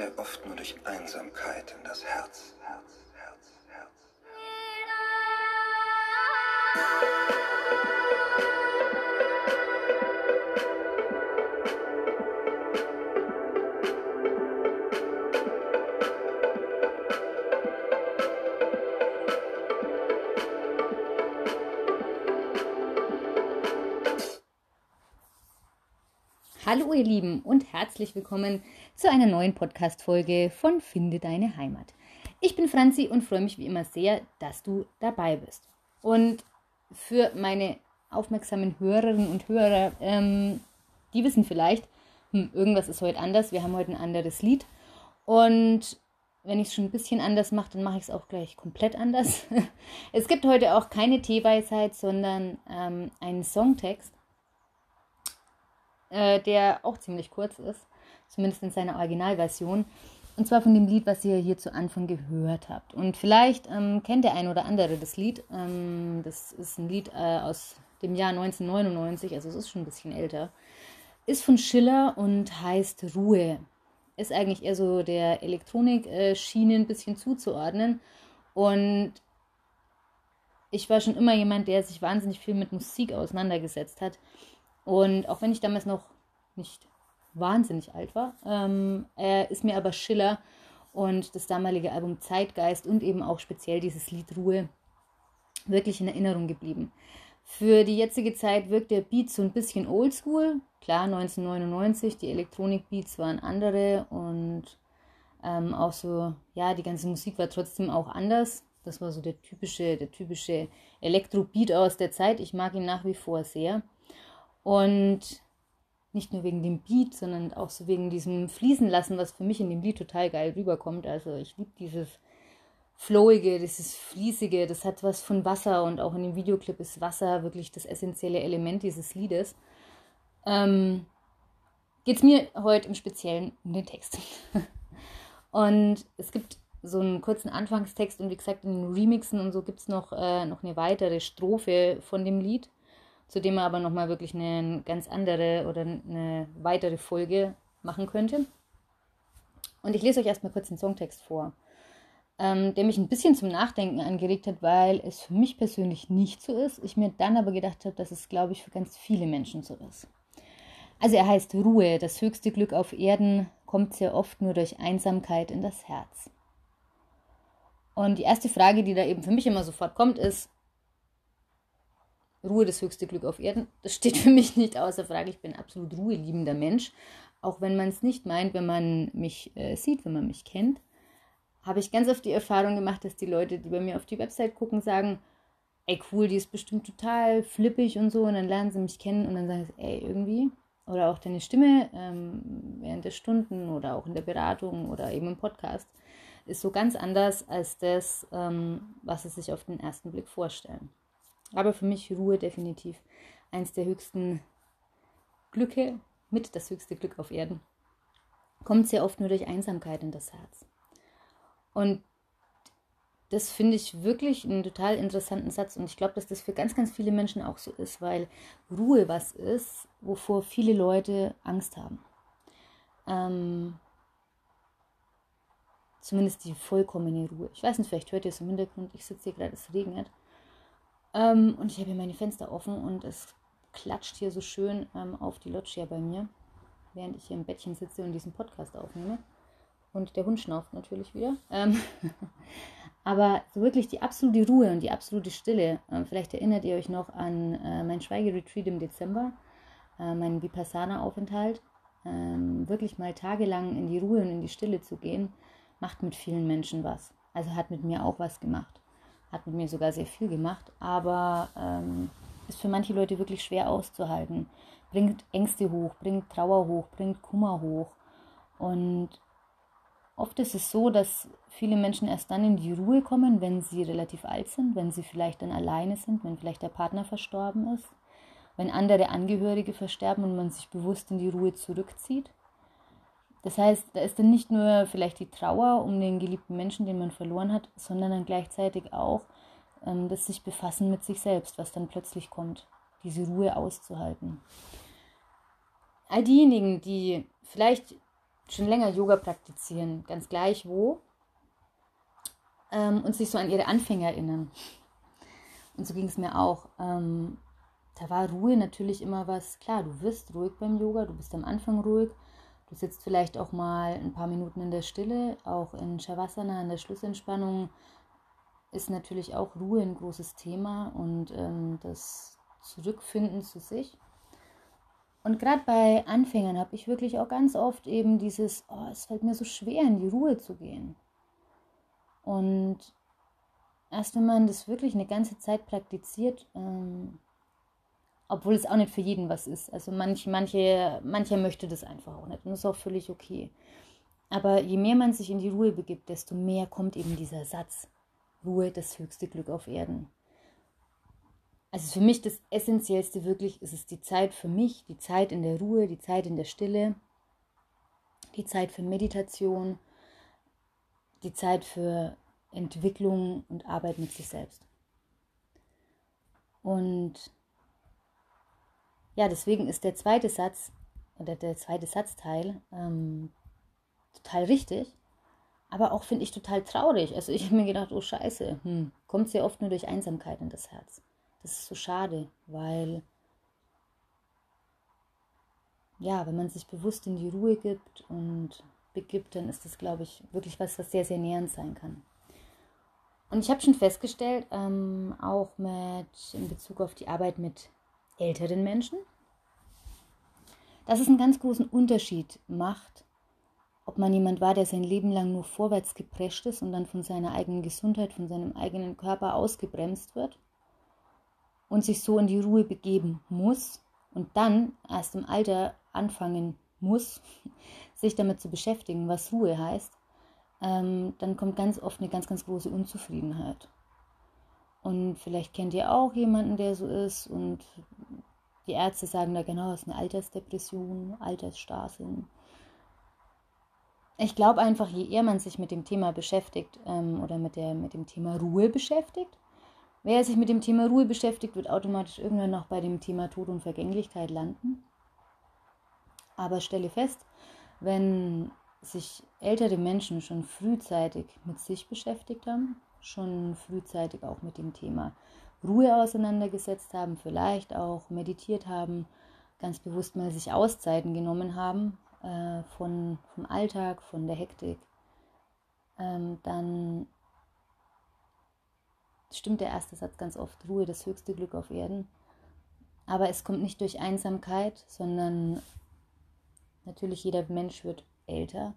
sehr oft nur durch Einsamkeit in das Herz. Herz, Herz, Herz. Hallo ihr Lieben und herzlich willkommen zu einer neuen Podcast-Folge von Finde deine Heimat. Ich bin Franzi und freue mich wie immer sehr, dass du dabei bist. Und für meine aufmerksamen Hörerinnen und Hörer, ähm, die wissen vielleicht, hm, irgendwas ist heute anders. Wir haben heute ein anderes Lied. Und wenn ich es schon ein bisschen anders mache, dann mache ich es auch gleich komplett anders. es gibt heute auch keine Teeweisheit, sondern ähm, einen Songtext äh, der auch ziemlich kurz ist, zumindest in seiner Originalversion. Und zwar von dem Lied, was ihr hier zu Anfang gehört habt. Und vielleicht ähm, kennt der ein oder andere das Lied. Ähm, das ist ein Lied äh, aus dem Jahr 1999, also es ist schon ein bisschen älter. Ist von Schiller und heißt Ruhe. Ist eigentlich eher so der Elektronik-Schiene ein bisschen zuzuordnen. Und ich war schon immer jemand, der sich wahnsinnig viel mit Musik auseinandergesetzt hat. Und auch wenn ich damals noch nicht wahnsinnig alt war, ähm, er ist mir aber Schiller und das damalige Album Zeitgeist und eben auch speziell dieses Lied Ruhe wirklich in Erinnerung geblieben. Für die jetzige Zeit wirkt der Beat so ein bisschen oldschool. Klar, 1999, die Elektronik-Beats waren andere und ähm, auch so, ja, die ganze Musik war trotzdem auch anders. Das war so der typische, der typische Elektro-Beat aus der Zeit. Ich mag ihn nach wie vor sehr. Und nicht nur wegen dem Beat, sondern auch so wegen diesem Fließenlassen, was für mich in dem Lied total geil rüberkommt. Also ich liebe dieses Flowige, dieses Fließige, das hat was von Wasser und auch in dem Videoclip ist Wasser wirklich das essentielle Element dieses Liedes. Ähm, Geht es mir heute im Speziellen um den Text. und es gibt so einen kurzen Anfangstext und wie gesagt in den Remixen und so gibt es noch, äh, noch eine weitere Strophe von dem Lied zu dem man aber nochmal wirklich eine ganz andere oder eine weitere Folge machen könnte. Und ich lese euch erstmal kurz den Songtext vor, ähm, der mich ein bisschen zum Nachdenken angeregt hat, weil es für mich persönlich nicht so ist. Ich mir dann aber gedacht habe, dass es, glaube ich, für ganz viele Menschen so ist. Also er heißt Ruhe, das höchste Glück auf Erden kommt sehr oft nur durch Einsamkeit in das Herz. Und die erste Frage, die da eben für mich immer sofort kommt, ist, Ruhe das höchste Glück auf Erden. Das steht für mich nicht außer Frage. Ich bin ein absolut ruheliebender Mensch. Auch wenn man es nicht meint, wenn man mich äh, sieht, wenn man mich kennt, habe ich ganz oft die Erfahrung gemacht, dass die Leute, die bei mir auf die Website gucken, sagen, ey cool, die ist bestimmt total flippig und so. Und dann lernen sie mich kennen und dann sagen sie, ey, irgendwie. Oder auch deine Stimme ähm, während der Stunden oder auch in der Beratung oder eben im Podcast ist so ganz anders als das, ähm, was sie sich auf den ersten Blick vorstellen. Aber für mich Ruhe definitiv eins der höchsten Glücke, mit das höchste Glück auf Erden. Kommt sehr oft nur durch Einsamkeit in das Herz. Und das finde ich wirklich einen total interessanten Satz und ich glaube, dass das für ganz, ganz viele Menschen auch so ist, weil Ruhe was ist, wovor viele Leute Angst haben. Ähm, zumindest die vollkommene Ruhe. Ich weiß nicht, vielleicht hört ihr es im Hintergrund, ich sitze hier gerade, es regnet. Ähm, und ich habe hier meine Fenster offen und es klatscht hier so schön ähm, auf die Loggia bei mir, während ich hier im Bettchen sitze und diesen Podcast aufnehme. Und der Hund schnauft natürlich wieder. Ähm, aber so wirklich die absolute Ruhe und die absolute Stille. Ähm, vielleicht erinnert ihr euch noch an äh, mein Schweigeretreat im Dezember, äh, meinen Vipassana-Aufenthalt. Ähm, wirklich mal tagelang in die Ruhe und in die Stille zu gehen, macht mit vielen Menschen was. Also hat mit mir auch was gemacht hat mit mir sogar sehr viel gemacht, aber ähm, ist für manche Leute wirklich schwer auszuhalten. Bringt Ängste hoch, bringt Trauer hoch, bringt Kummer hoch. Und oft ist es so, dass viele Menschen erst dann in die Ruhe kommen, wenn sie relativ alt sind, wenn sie vielleicht dann alleine sind, wenn vielleicht der Partner verstorben ist, wenn andere Angehörige versterben und man sich bewusst in die Ruhe zurückzieht. Das heißt, da ist dann nicht nur vielleicht die Trauer um den geliebten Menschen, den man verloren hat, sondern dann gleichzeitig auch ähm, das sich befassen mit sich selbst, was dann plötzlich kommt, diese Ruhe auszuhalten. all diejenigen, die vielleicht schon länger Yoga praktizieren, ganz gleich wo, ähm, und sich so an ihre Anfänge erinnern. Und so ging es mir auch. Ähm, da war Ruhe natürlich immer was, klar, du wirst ruhig beim Yoga, du bist am Anfang ruhig, du sitzt vielleicht auch mal ein paar Minuten in der Stille, auch in Shavasana, in der Schlussentspannung ist natürlich auch Ruhe ein großes Thema und ähm, das Zurückfinden zu sich. Und gerade bei Anfängern habe ich wirklich auch ganz oft eben dieses, oh, es fällt mir so schwer, in die Ruhe zu gehen. Und erst wenn man das wirklich eine ganze Zeit praktiziert, ähm, obwohl es auch nicht für jeden was ist. Also manch, manche, mancher möchte das einfach auch nicht und das ist auch völlig okay. Aber je mehr man sich in die Ruhe begibt, desto mehr kommt eben dieser Satz, Ruhe, das höchste Glück auf Erden. Also für mich das Essentiellste wirklich ist es die Zeit für mich, die Zeit in der Ruhe, die Zeit in der Stille, die Zeit für Meditation, die Zeit für Entwicklung und Arbeit mit sich selbst. Und ja, deswegen ist der zweite Satz oder der zweite Satzteil ähm, total richtig, aber auch finde ich total traurig. Also ich habe mir gedacht, oh Scheiße, hm, kommt sehr oft nur durch Einsamkeit in das Herz. Das ist so schade, weil ja, wenn man sich bewusst in die Ruhe gibt und begibt, dann ist das, glaube ich, wirklich was, was sehr, sehr nähernd sein kann. Und ich habe schon festgestellt, ähm, auch mit in Bezug auf die Arbeit mit älteren Menschen, dass es einen ganz großen Unterschied macht, ob man jemand war, der sein Leben lang nur vorwärts geprescht ist und dann von seiner eigenen Gesundheit, von seinem eigenen Körper ausgebremst wird und sich so in die Ruhe begeben muss und dann erst im Alter anfangen muss, sich damit zu beschäftigen, was Ruhe heißt, ähm, dann kommt ganz oft eine ganz, ganz große Unzufriedenheit. Und vielleicht kennt ihr auch jemanden, der so ist und die Ärzte sagen da genau, es ist eine Altersdepression, Altersstarrsinn. Ich glaube einfach, je eher man sich mit dem Thema beschäftigt ähm, oder mit, der, mit dem Thema Ruhe beschäftigt, wer sich mit dem Thema Ruhe beschäftigt, wird automatisch irgendwann noch bei dem Thema Tod und Vergänglichkeit landen. Aber stelle fest, wenn sich ältere Menschen schon frühzeitig mit sich beschäftigt haben, schon frühzeitig auch mit dem Thema Ruhe auseinandergesetzt haben, vielleicht auch meditiert haben, ganz bewusst mal sich Auszeiten genommen haben äh, von, vom Alltag, von der Hektik, ähm, dann stimmt der erste Satz ganz oft, Ruhe, das höchste Glück auf Erden. Aber es kommt nicht durch Einsamkeit, sondern natürlich jeder Mensch wird älter.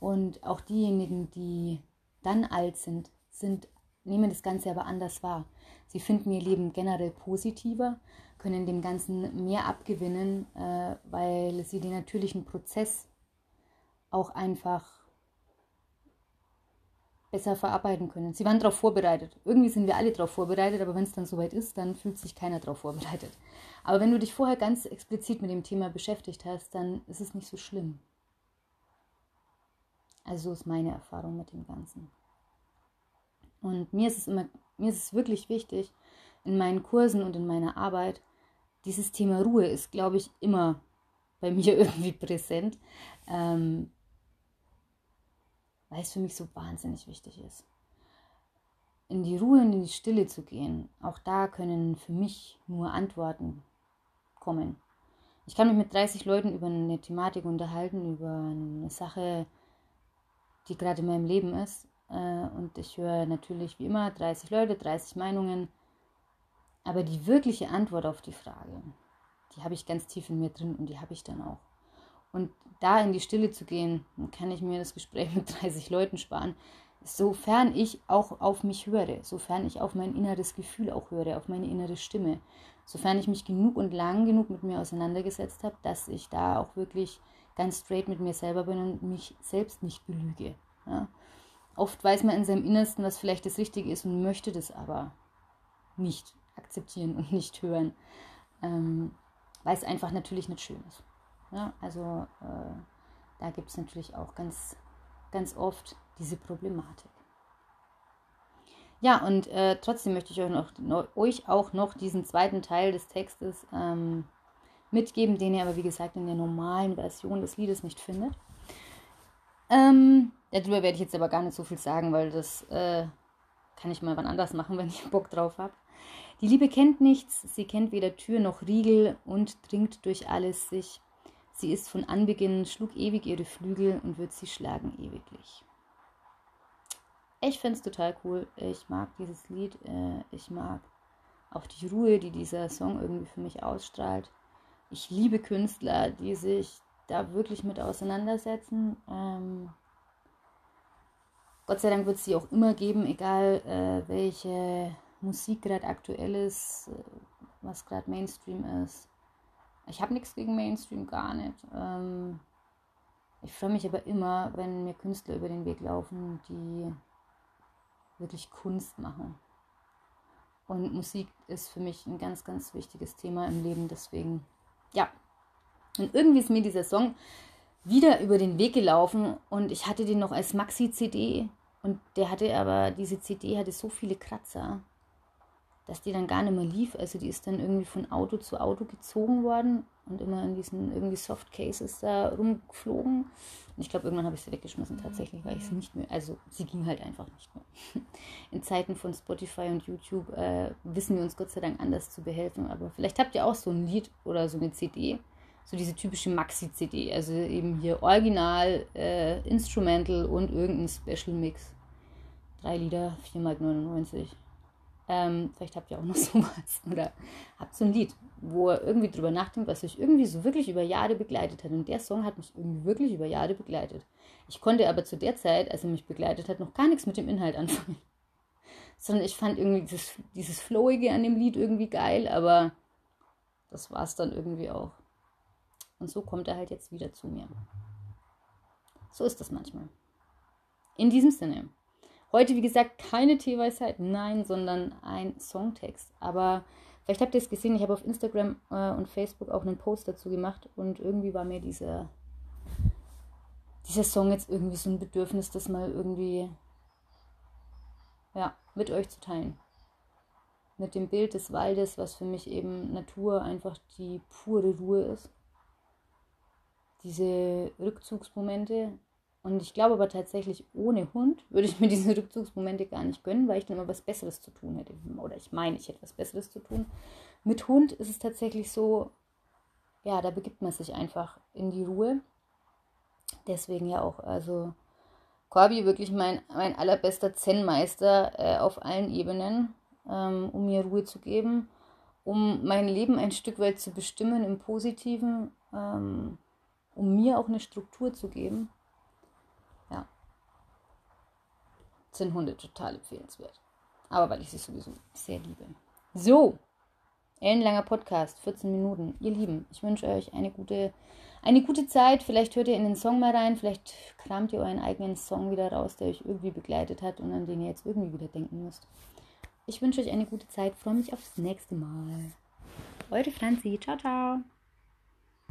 Und auch diejenigen, die dann alt sind, sind nehmen das Ganze aber anders wahr. Sie finden ihr Leben generell positiver, können dem Ganzen mehr abgewinnen, äh, weil sie den natürlichen Prozess auch einfach besser verarbeiten können. Sie waren darauf vorbereitet. Irgendwie sind wir alle darauf vorbereitet, aber wenn es dann soweit ist, dann fühlt sich keiner darauf vorbereitet. Aber wenn du dich vorher ganz explizit mit dem Thema beschäftigt hast, dann ist es nicht so schlimm. Also so ist meine Erfahrung mit dem Ganzen. Und mir ist es immer, mir ist es wirklich wichtig, in meinen Kursen und in meiner Arbeit, dieses Thema Ruhe ist, glaube ich, immer bei mir irgendwie präsent, ähm, weil es für mich so wahnsinnig wichtig ist. In die Ruhe und in die Stille zu gehen, auch da können für mich nur Antworten kommen. Ich kann mich mit 30 Leuten über eine Thematik unterhalten, über eine Sache, die gerade in meinem Leben ist. Äh, und ich höre natürlich wie immer 30 Leute, 30 Meinungen. Aber die wirkliche Antwort auf die Frage, die habe ich ganz tief in mir drin und die habe ich dann auch. Und da in die Stille zu gehen, kann ich mir das Gespräch mit 30 Leuten sparen, sofern ich auch auf mich höre, sofern ich auf mein inneres Gefühl auch höre, auf meine innere Stimme, sofern ich mich genug und lang genug mit mir auseinandergesetzt habe, dass ich da auch wirklich ganz straight mit mir selber bin und mich selbst nicht belüge. Ja? Oft weiß man in seinem Innersten, was vielleicht das Richtige ist und möchte das aber nicht akzeptieren und nicht hören, ähm, weil es einfach natürlich nicht schön ist. Ja, also äh, da gibt es natürlich auch ganz, ganz oft diese Problematik. Ja, und äh, trotzdem möchte ich euch, noch, euch auch noch diesen zweiten Teil des Textes ähm, mitgeben, den ihr aber wie gesagt in der normalen Version des Liedes nicht findet. Ähm, darüber werde ich jetzt aber gar nicht so viel sagen, weil das äh, kann ich mal wann anders machen, wenn ich Bock drauf habe. Die Liebe kennt nichts, sie kennt weder Tür noch Riegel und dringt durch alles sich. Sie ist von Anbeginn, schlug ewig ihre Flügel und wird sie schlagen ewiglich. Ich finde es total cool. Ich mag dieses Lied. Äh, ich mag auch die Ruhe, die dieser Song irgendwie für mich ausstrahlt. Ich liebe Künstler, die sich da wirklich mit auseinandersetzen. Gott sei Dank wird es sie auch immer geben, egal äh, welche Musik gerade aktuell ist, äh, was gerade Mainstream ist. Ich habe nichts gegen Mainstream, gar nicht. Ähm, ich freue mich aber immer, wenn mir Künstler über den Weg laufen, die wirklich Kunst machen. Und Musik ist für mich ein ganz, ganz wichtiges Thema im Leben. Deswegen, ja. Und irgendwie ist mir dieser Song wieder über den Weg gelaufen und ich hatte den noch als Maxi-CD und der hatte aber, diese CD hatte so viele Kratzer dass die dann gar nicht mehr lief. Also die ist dann irgendwie von Auto zu Auto gezogen worden und immer in diesen irgendwie Soft Cases da rumgeflogen. Und ich glaube, irgendwann habe ich sie weggeschmissen tatsächlich, weil ich sie nicht mehr, also sie ging halt einfach nicht mehr. In Zeiten von Spotify und YouTube äh, wissen wir uns Gott sei Dank anders zu behelfen. Aber vielleicht habt ihr auch so ein Lied oder so eine CD, so diese typische Maxi-CD, also eben hier Original, äh, Instrumental und irgendein Special Mix. Drei Lieder, 4,99 ähm, vielleicht habt ihr auch noch sowas oder habt so ein Lied, wo ihr irgendwie drüber nachdenkt, was euch irgendwie so wirklich über Jahre begleitet hat. Und der Song hat mich irgendwie wirklich über Jahre begleitet. Ich konnte aber zu der Zeit, als er mich begleitet hat, noch gar nichts mit dem Inhalt anfangen. Sondern ich fand irgendwie dieses, dieses Flowige an dem Lied irgendwie geil, aber das war es dann irgendwie auch. Und so kommt er halt jetzt wieder zu mir. So ist das manchmal. In diesem Sinne. Heute, wie gesagt, keine Teeweisheit, nein, sondern ein Songtext. Aber vielleicht habt ihr es gesehen, ich habe auf Instagram äh, und Facebook auch einen Post dazu gemacht und irgendwie war mir dieser, dieser Song jetzt irgendwie so ein Bedürfnis, das mal irgendwie ja, mit euch zu teilen. Mit dem Bild des Waldes, was für mich eben Natur einfach die pure Ruhe ist. Diese Rückzugsmomente, und ich glaube aber tatsächlich, ohne Hund würde ich mir diese Rückzugsmomente gar nicht gönnen, weil ich dann immer was Besseres zu tun hätte. Oder ich meine, ich hätte was Besseres zu tun. Mit Hund ist es tatsächlich so, ja, da begibt man sich einfach in die Ruhe. Deswegen ja auch, also Corby wirklich mein, mein allerbester Zen-Meister äh, auf allen Ebenen, ähm, um mir Ruhe zu geben, um mein Leben ein Stück weit zu bestimmen im Positiven, ähm, um mir auch eine Struktur zu geben sind Hunde total empfehlenswert. Aber weil ich sie sowieso sehr liebe. So, ein langer Podcast, 14 Minuten. Ihr Lieben, ich wünsche euch eine gute, eine gute Zeit. Vielleicht hört ihr in den Song mal rein. Vielleicht kramt ihr euren eigenen Song wieder raus, der euch irgendwie begleitet hat und an den ihr jetzt irgendwie wieder denken müsst. Ich wünsche euch eine gute Zeit. Freue mich aufs nächste Mal. Eure Franzi. Ciao, ciao.